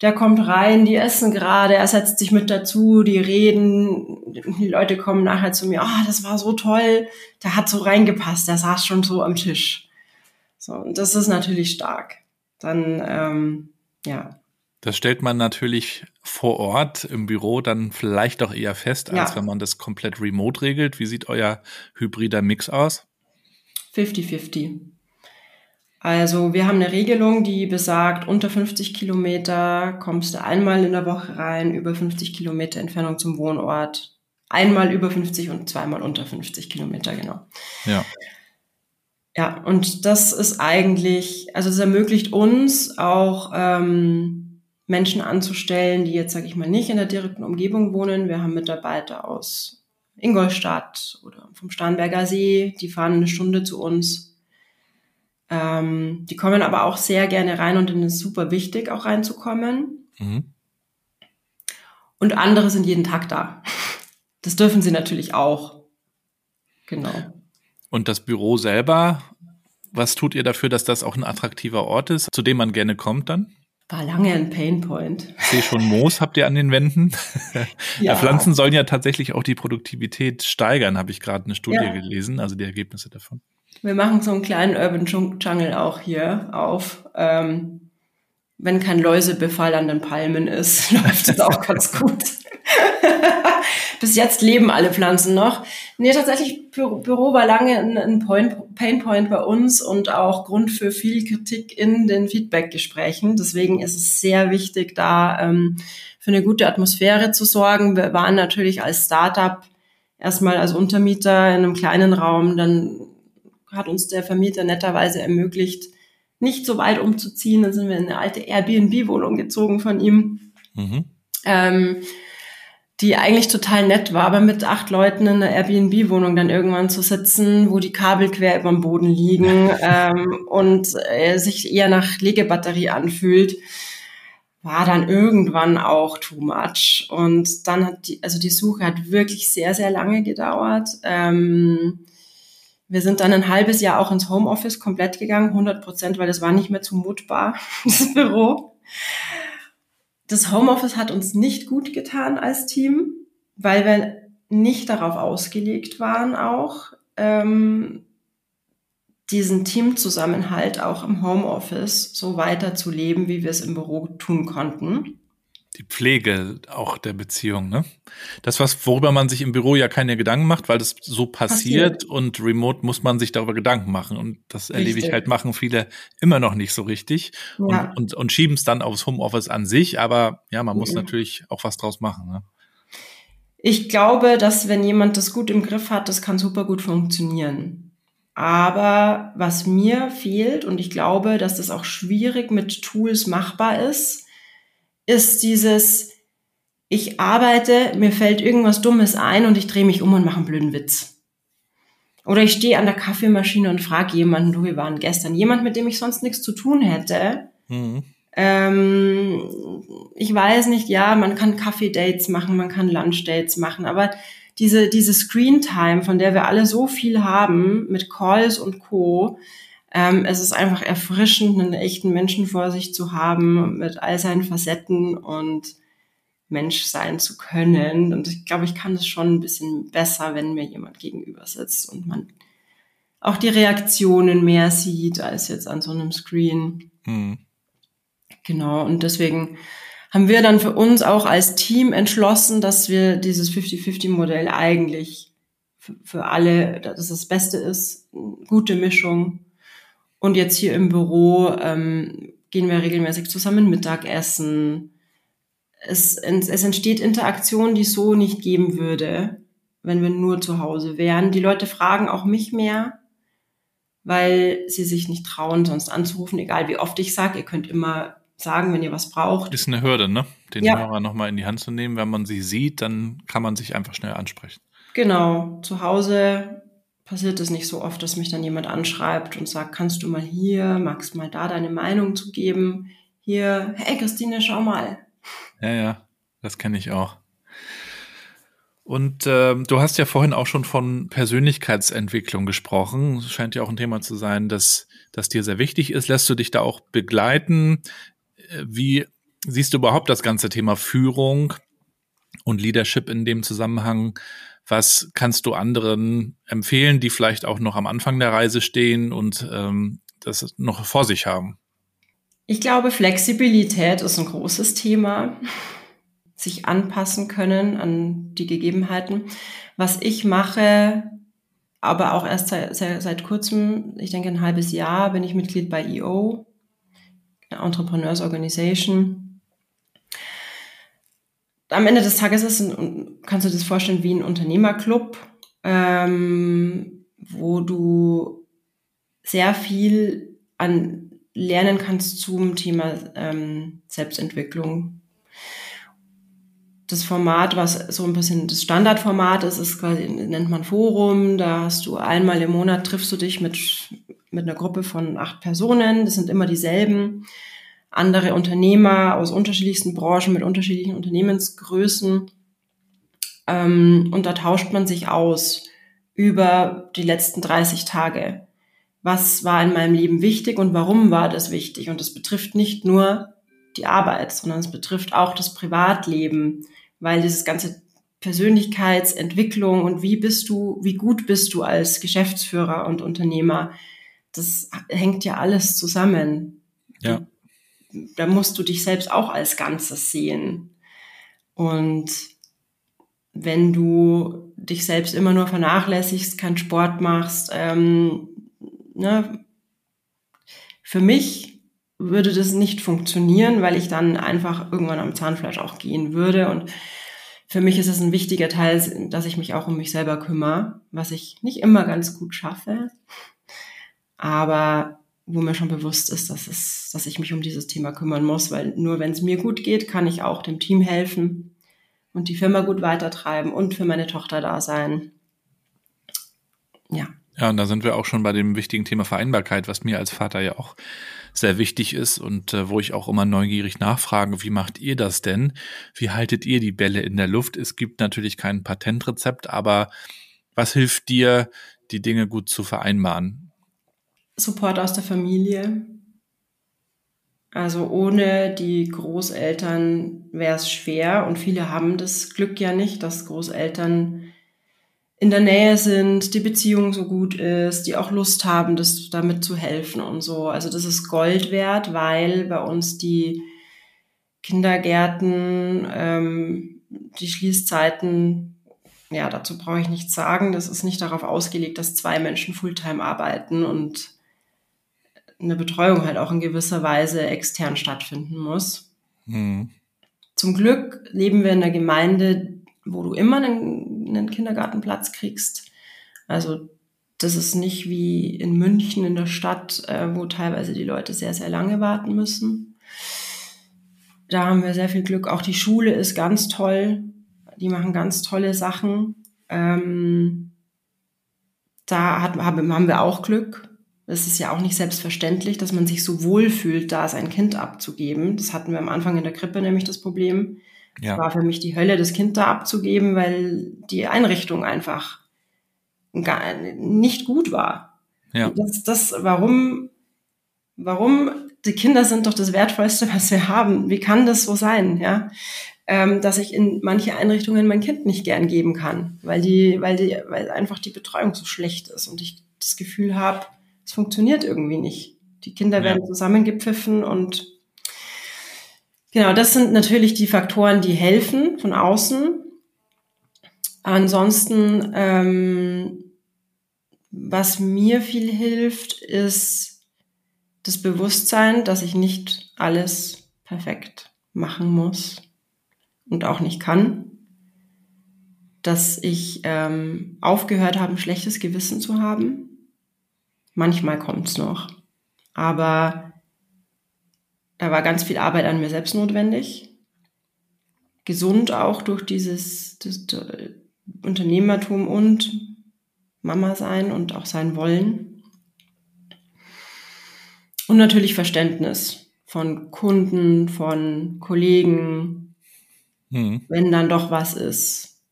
der kommt rein, die essen gerade, er setzt sich mit dazu, die reden, die Leute kommen nachher zu mir, ah, oh, das war so toll, der hat so reingepasst, der saß schon so am Tisch. So, und das ist natürlich stark. Dann, ähm, ja. Das stellt man natürlich vor Ort im Büro dann vielleicht doch eher fest, als ja. wenn man das komplett remote regelt. Wie sieht euer hybrider Mix aus? 50-50. Also wir haben eine Regelung, die besagt, unter 50 Kilometer kommst du einmal in der Woche rein, über 50 Kilometer Entfernung zum Wohnort. Einmal über 50 und zweimal unter 50 Kilometer, genau. Ja. Ja, und das ist eigentlich, also es ermöglicht uns auch ähm, Menschen anzustellen, die jetzt, sage ich mal, nicht in der direkten Umgebung wohnen. Wir haben Mitarbeiter aus Ingolstadt oder vom Starnberger See, die fahren eine Stunde zu uns ähm, die kommen aber auch sehr gerne rein und es ist super wichtig, auch reinzukommen. Mhm. Und andere sind jeden Tag da. Das dürfen sie natürlich auch. Genau. Und das Büro selber, was tut ihr dafür, dass das auch ein attraktiver Ort ist, zu dem man gerne kommt dann? War lange ein Painpoint. Ich sehe schon Moos habt ihr an den Wänden. Ja. Pflanzen sollen ja tatsächlich auch die Produktivität steigern, habe ich gerade eine Studie ja. gelesen, also die Ergebnisse davon. Wir machen so einen kleinen Urban Jungle auch hier auf. Ähm, wenn kein Läusebefall an den Palmen ist, läuft es auch ganz gut. Bis jetzt leben alle Pflanzen noch. Nee, tatsächlich, Bü Büro war lange ein, ein Point, Painpoint bei uns und auch Grund für viel Kritik in den Feedback-Gesprächen. Deswegen ist es sehr wichtig, da ähm, für eine gute Atmosphäre zu sorgen. Wir waren natürlich als Startup erstmal als Untermieter in einem kleinen Raum, dann hat uns der Vermieter netterweise ermöglicht, nicht so weit umzuziehen. Dann sind wir in eine alte Airbnb-Wohnung gezogen von ihm, mhm. ähm, die eigentlich total nett war, aber mit acht Leuten in einer Airbnb-Wohnung dann irgendwann zu sitzen, wo die Kabel quer über dem Boden liegen ähm, und äh, sich eher nach Legebatterie anfühlt war dann irgendwann auch too much. Und dann hat die, also die Suche hat wirklich sehr, sehr lange gedauert. Ähm, wir sind dann ein halbes Jahr auch ins Homeoffice komplett gegangen, 100 Prozent, weil das war nicht mehr zumutbar, das Büro. Das Homeoffice hat uns nicht gut getan als Team, weil wir nicht darauf ausgelegt waren, auch ähm, diesen Teamzusammenhalt auch im Homeoffice so weiterzuleben, wie wir es im Büro tun konnten die Pflege auch der Beziehung, ne? Das, was, worüber man sich im Büro ja keine Gedanken macht, weil das so passiert, passiert. und remote muss man sich darüber Gedanken machen. Und das richtig. erlebe ich halt, machen viele immer noch nicht so richtig ja. und, und, und schieben es dann aufs Homeoffice an sich, aber ja, man muss mhm. natürlich auch was draus machen. Ne? Ich glaube, dass wenn jemand das gut im Griff hat, das kann super gut funktionieren. Aber was mir fehlt, und ich glaube, dass das auch schwierig mit Tools machbar ist, ist dieses, ich arbeite, mir fällt irgendwas Dummes ein und ich drehe mich um und mache einen blöden Witz. Oder ich stehe an der Kaffeemaschine und frage jemanden, du, wir waren gestern, jemand, mit dem ich sonst nichts zu tun hätte. Mhm. Ähm, ich weiß nicht, ja, man kann Kaffee-Dates machen, man kann Lunch-Dates machen, aber diese, diese Screen-Time, von der wir alle so viel haben, mit Calls und Co., ähm, es ist einfach erfrischend, einen echten Menschen vor sich zu haben, mit all seinen Facetten und Mensch sein zu können. Und ich glaube, ich kann es schon ein bisschen besser, wenn mir jemand gegenüber sitzt und man auch die Reaktionen mehr sieht als jetzt an so einem Screen. Mhm. Genau, und deswegen haben wir dann für uns auch als Team entschlossen, dass wir dieses 50-50-Modell eigentlich für, für alle, dass es das Beste ist, gute Mischung und jetzt hier im Büro ähm, gehen wir regelmäßig zusammen Mittagessen. Es, es entsteht Interaktion, die es so nicht geben würde, wenn wir nur zu Hause wären. Die Leute fragen auch mich mehr, weil sie sich nicht trauen, sonst anzurufen, egal wie oft ich sage. Ihr könnt immer sagen, wenn ihr was braucht. Ist eine Hürde, ne? Den ja. Hörer nochmal in die Hand zu nehmen. Wenn man sie sieht, dann kann man sich einfach schnell ansprechen. Genau. Zu Hause passiert es nicht so oft, dass mich dann jemand anschreibt und sagt, kannst du mal hier, magst mal da deine Meinung zu geben? Hier, hey Christine, schau mal. Ja, ja, das kenne ich auch. Und äh, du hast ja vorhin auch schon von Persönlichkeitsentwicklung gesprochen. Das scheint ja auch ein Thema zu sein, das, das dir sehr wichtig ist. Lässt du dich da auch begleiten? Wie siehst du überhaupt das ganze Thema Führung und Leadership in dem Zusammenhang? Was kannst du anderen empfehlen, die vielleicht auch noch am Anfang der Reise stehen und ähm, das noch vor sich haben? Ich glaube, Flexibilität ist ein großes Thema. Sich anpassen können an die Gegebenheiten. Was ich mache, aber auch erst seit, seit kurzem, ich denke ein halbes Jahr, bin ich Mitglied bei EO, Entrepreneurs Organization. Am Ende des Tages ist ein, kannst du dir das vorstellen wie ein Unternehmerclub, ähm, wo du sehr viel an lernen kannst zum Thema ähm, Selbstentwicklung. Das Format, was so ein bisschen das Standardformat ist, ist quasi, nennt man Forum. Da hast du einmal im Monat triffst du dich mit, mit einer Gruppe von acht Personen. Das sind immer dieselben. Andere Unternehmer aus unterschiedlichsten Branchen mit unterschiedlichen Unternehmensgrößen. Ähm, und da tauscht man sich aus über die letzten 30 Tage was war in meinem Leben wichtig und warum war das wichtig. Und das betrifft nicht nur die Arbeit, sondern es betrifft auch das Privatleben, weil dieses ganze Persönlichkeitsentwicklung und wie bist du, wie gut bist du als Geschäftsführer und Unternehmer, das hängt ja alles zusammen. Ja. Da musst du dich selbst auch als Ganzes sehen. Und wenn du dich selbst immer nur vernachlässigst, keinen Sport machst, ähm, ne, für mich würde das nicht funktionieren, weil ich dann einfach irgendwann am Zahnfleisch auch gehen würde. Und für mich ist es ein wichtiger Teil, dass ich mich auch um mich selber kümmere, was ich nicht immer ganz gut schaffe, aber wo mir schon bewusst ist, dass, es, dass ich mich um dieses Thema kümmern muss, weil nur wenn es mir gut geht, kann ich auch dem Team helfen und die Firma gut weitertreiben und für meine Tochter da sein. Ja. Ja, und da sind wir auch schon bei dem wichtigen Thema Vereinbarkeit, was mir als Vater ja auch sehr wichtig ist und äh, wo ich auch immer neugierig nachfrage, wie macht ihr das denn? Wie haltet ihr die Bälle in der Luft? Es gibt natürlich kein Patentrezept, aber was hilft dir, die Dinge gut zu vereinbaren? Support aus der Familie. Also ohne die Großeltern wäre es schwer und viele haben das Glück ja nicht, dass Großeltern in der Nähe sind, die Beziehung so gut ist, die auch Lust haben, das damit zu helfen und so. Also das ist Gold wert, weil bei uns die Kindergärten, ähm, die Schließzeiten, ja, dazu brauche ich nichts sagen. Das ist nicht darauf ausgelegt, dass zwei Menschen Fulltime arbeiten und eine Betreuung halt auch in gewisser Weise extern stattfinden muss. Mhm. Zum Glück leben wir in einer Gemeinde, wo du immer einen einen Kindergartenplatz kriegst. Also das ist nicht wie in München in der Stadt, äh, wo teilweise die Leute sehr, sehr lange warten müssen. Da haben wir sehr viel Glück. Auch die Schule ist ganz toll. Die machen ganz tolle Sachen. Ähm, da hat, haben wir auch Glück. Es ist ja auch nicht selbstverständlich, dass man sich so wohl fühlt, da sein Kind abzugeben. Das hatten wir am Anfang in der Krippe nämlich das Problem. Ja. war für mich die Hölle, das Kind da abzugeben, weil die Einrichtung einfach gar nicht gut war. Ja. Das, das, warum, warum, die Kinder sind doch das Wertvollste, was wir haben. Wie kann das so sein, ja? Ähm, dass ich in manche Einrichtungen mein Kind nicht gern geben kann, weil die, weil die, weil einfach die Betreuung so schlecht ist und ich das Gefühl habe, funktioniert irgendwie nicht. Die Kinder ja. werden zusammengepfiffen und Genau, das sind natürlich die Faktoren, die helfen von außen. Ansonsten, ähm, was mir viel hilft, ist das Bewusstsein, dass ich nicht alles perfekt machen muss und auch nicht kann. Dass ich ähm, aufgehört habe, ein schlechtes Gewissen zu haben. Manchmal kommt's noch. Aber da war ganz viel Arbeit an mir selbst notwendig. Gesund auch durch dieses das, das Unternehmertum und Mama sein und auch sein wollen. Und natürlich Verständnis von Kunden, von Kollegen, mhm. wenn dann doch was ist,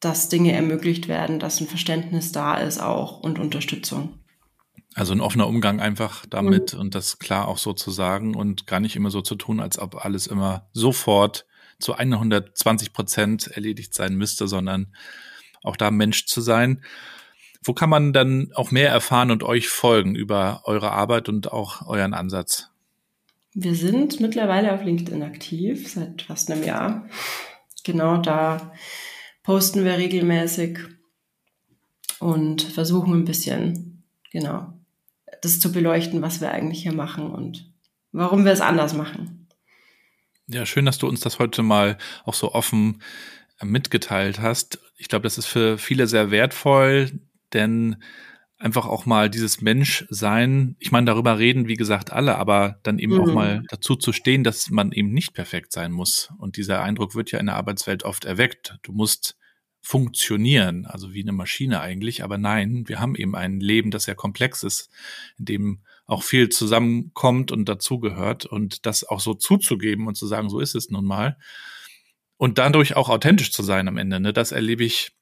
dass Dinge ermöglicht werden, dass ein Verständnis da ist auch und Unterstützung. Also ein offener Umgang einfach damit mhm. und das klar auch so zu sagen und gar nicht immer so zu tun, als ob alles immer sofort zu 120 Prozent erledigt sein müsste, sondern auch da Mensch zu sein. Wo kann man dann auch mehr erfahren und euch folgen über eure Arbeit und auch euren Ansatz? Wir sind mittlerweile auf LinkedIn aktiv, seit fast einem Jahr. Genau da posten wir regelmäßig und versuchen ein bisschen, genau, das zu beleuchten, was wir eigentlich hier machen und warum wir es anders machen. Ja, schön, dass du uns das heute mal auch so offen äh, mitgeteilt hast. Ich glaube, das ist für viele sehr wertvoll, denn einfach auch mal dieses Menschsein, ich meine, darüber reden, wie gesagt, alle, aber dann eben mhm. auch mal dazu zu stehen, dass man eben nicht perfekt sein muss. Und dieser Eindruck wird ja in der Arbeitswelt oft erweckt. Du musst funktionieren, also wie eine Maschine eigentlich. Aber nein, wir haben eben ein Leben, das sehr komplex ist, in dem auch viel zusammenkommt und dazugehört und das auch so zuzugeben und zu sagen, so ist es nun mal. Und dadurch auch authentisch zu sein am Ende, ne, das erlebe ich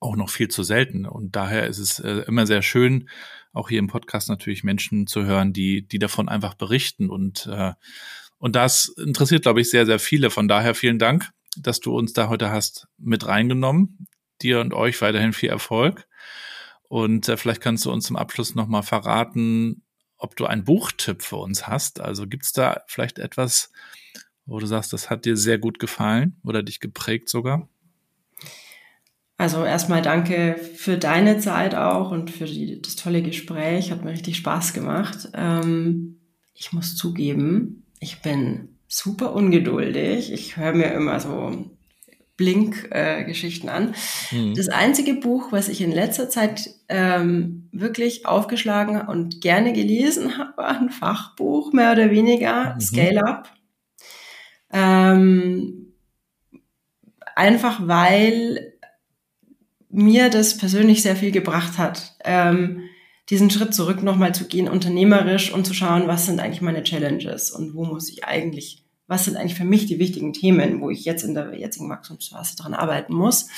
auch noch viel zu selten. Und daher ist es äh, immer sehr schön, auch hier im Podcast natürlich Menschen zu hören, die, die davon einfach berichten. Und, äh, und das interessiert, glaube ich, sehr, sehr viele. Von daher vielen Dank dass du uns da heute hast mit reingenommen. Dir und euch weiterhin viel Erfolg. Und äh, vielleicht kannst du uns zum Abschluss nochmal verraten, ob du einen Buchtipp für uns hast. Also gibt's da vielleicht etwas, wo du sagst, das hat dir sehr gut gefallen oder dich geprägt sogar? Also erstmal danke für deine Zeit auch und für die, das tolle Gespräch. Hat mir richtig Spaß gemacht. Ähm, ich muss zugeben, ich bin super ungeduldig. Ich höre mir immer so Blink-Geschichten äh, an. Mhm. Das einzige Buch, was ich in letzter Zeit ähm, wirklich aufgeschlagen und gerne gelesen habe, war ein Fachbuch, mehr oder weniger, mhm. Scale Up. Ähm, einfach weil mir das persönlich sehr viel gebracht hat. Ähm, diesen Schritt zurück nochmal zu gehen, unternehmerisch und zu schauen, was sind eigentlich meine Challenges und wo muss ich eigentlich was sind eigentlich für mich die wichtigen Themen, wo ich jetzt in der jetzigen Wachstumsphase dran arbeiten muss.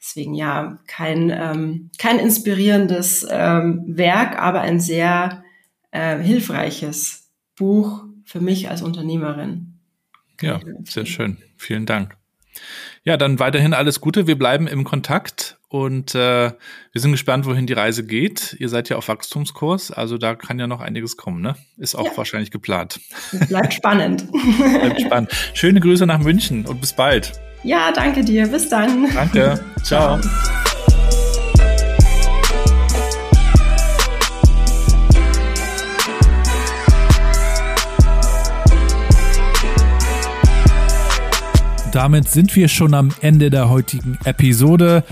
Deswegen ja, kein, ähm, kein inspirierendes ähm, Werk, aber ein sehr äh, hilfreiches Buch für mich als Unternehmerin. Ja, sehr schön. Vielen Dank. Ja, dann weiterhin alles Gute. Wir bleiben im Kontakt und äh, wir sind gespannt, wohin die Reise geht. Ihr seid ja auf Wachstumskurs, also da kann ja noch einiges kommen, ne? Ist auch ja. wahrscheinlich geplant. Bleibt spannend. Bleibt spannend. Schöne Grüße nach München und bis bald. Ja, danke dir. Bis dann. Danke. Ciao. Ciao. damit sind wir schon am Ende der heutigen Episode.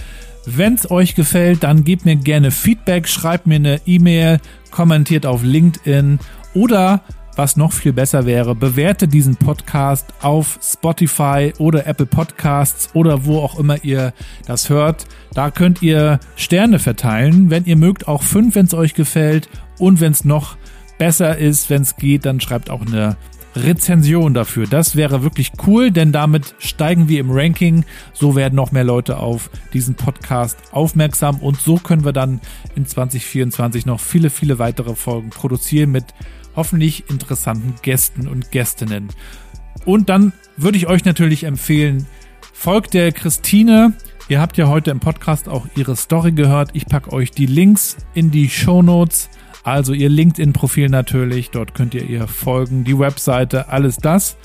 Wenn es euch gefällt, dann gebt mir gerne Feedback, schreibt mir eine E-Mail, kommentiert auf LinkedIn oder was noch viel besser wäre, bewerte diesen Podcast auf Spotify oder Apple Podcasts oder wo auch immer ihr das hört. Da könnt ihr Sterne verteilen. Wenn ihr mögt, auch fünf, wenn es euch gefällt. Und wenn es noch besser ist, wenn es geht, dann schreibt auch eine Rezension dafür. Das wäre wirklich cool, denn damit steigen wir im Ranking. So werden noch mehr Leute auf diesen Podcast aufmerksam und so können wir dann in 2024 noch viele, viele weitere Folgen produzieren mit hoffentlich interessanten Gästen und Gästinnen. Und dann würde ich euch natürlich empfehlen, folgt der Christine. Ihr habt ja heute im Podcast auch ihre Story gehört. Ich packe euch die Links in die Show Notes. Also ihr LinkedIn-Profil natürlich, dort könnt ihr ihr folgen, die Webseite, alles das.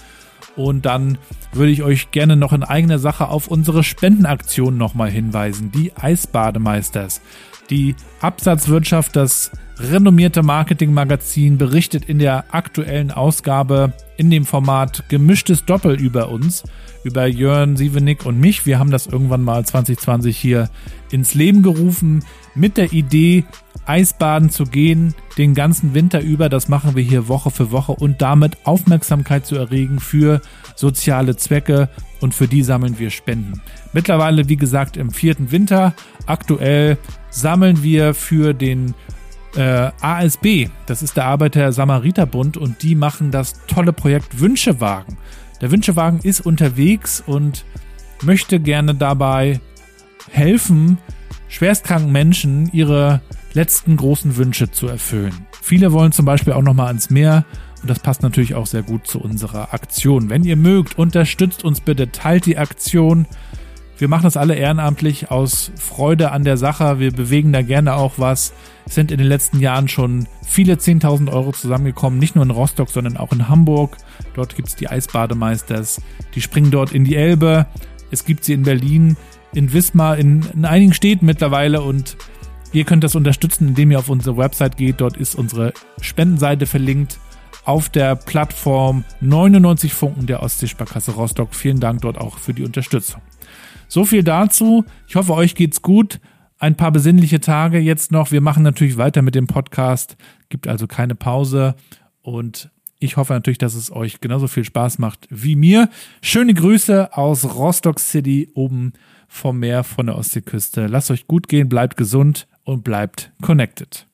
Und dann würde ich euch gerne noch in eigener Sache auf unsere Spendenaktion nochmal hinweisen, die Eisbademeisters. Die Absatzwirtschaft, das renommierte Marketingmagazin, berichtet in der aktuellen Ausgabe in dem Format Gemischtes Doppel über uns, über Jörn, Sievenik und mich. Wir haben das irgendwann mal 2020 hier ins Leben gerufen mit der Idee, Eisbaden zu gehen, den ganzen Winter über. Das machen wir hier Woche für Woche und damit Aufmerksamkeit zu erregen für soziale Zwecke und für die sammeln wir Spenden. Mittlerweile, wie gesagt, im vierten Winter. Aktuell sammeln wir für den äh, ASB, das ist der Arbeiter-Samariter-Bund und die machen das tolle Projekt Wünschewagen. Der Wünschewagen ist unterwegs und möchte gerne dabei helfen, schwerstkranken Menschen ihre letzten großen Wünsche zu erfüllen. Viele wollen zum Beispiel auch nochmal ans Meer und das passt natürlich auch sehr gut zu unserer Aktion. Wenn ihr mögt, unterstützt uns bitte, teilt die Aktion. Wir machen das alle ehrenamtlich aus Freude an der Sache. Wir bewegen da gerne auch was. Es sind in den letzten Jahren schon viele 10.000 Euro zusammengekommen, nicht nur in Rostock, sondern auch in Hamburg. Dort gibt es die Eisbademeisters. Die springen dort in die Elbe. Es gibt sie in Berlin, in Wismar, in, in einigen Städten mittlerweile und ihr könnt das unterstützen, indem ihr auf unsere Website geht. Dort ist unsere Spendenseite verlinkt auf der Plattform 99 Funken der Ostseesparkasse Rostock. Vielen Dank dort auch für die Unterstützung. So viel dazu. Ich hoffe, euch geht's gut. Ein paar besinnliche Tage jetzt noch. Wir machen natürlich weiter mit dem Podcast. Gibt also keine Pause. Und ich hoffe natürlich, dass es euch genauso viel Spaß macht wie mir. Schöne Grüße aus Rostock City oben vom Meer von der Ostseeküste. Lasst euch gut gehen, bleibt gesund und bleibt connected.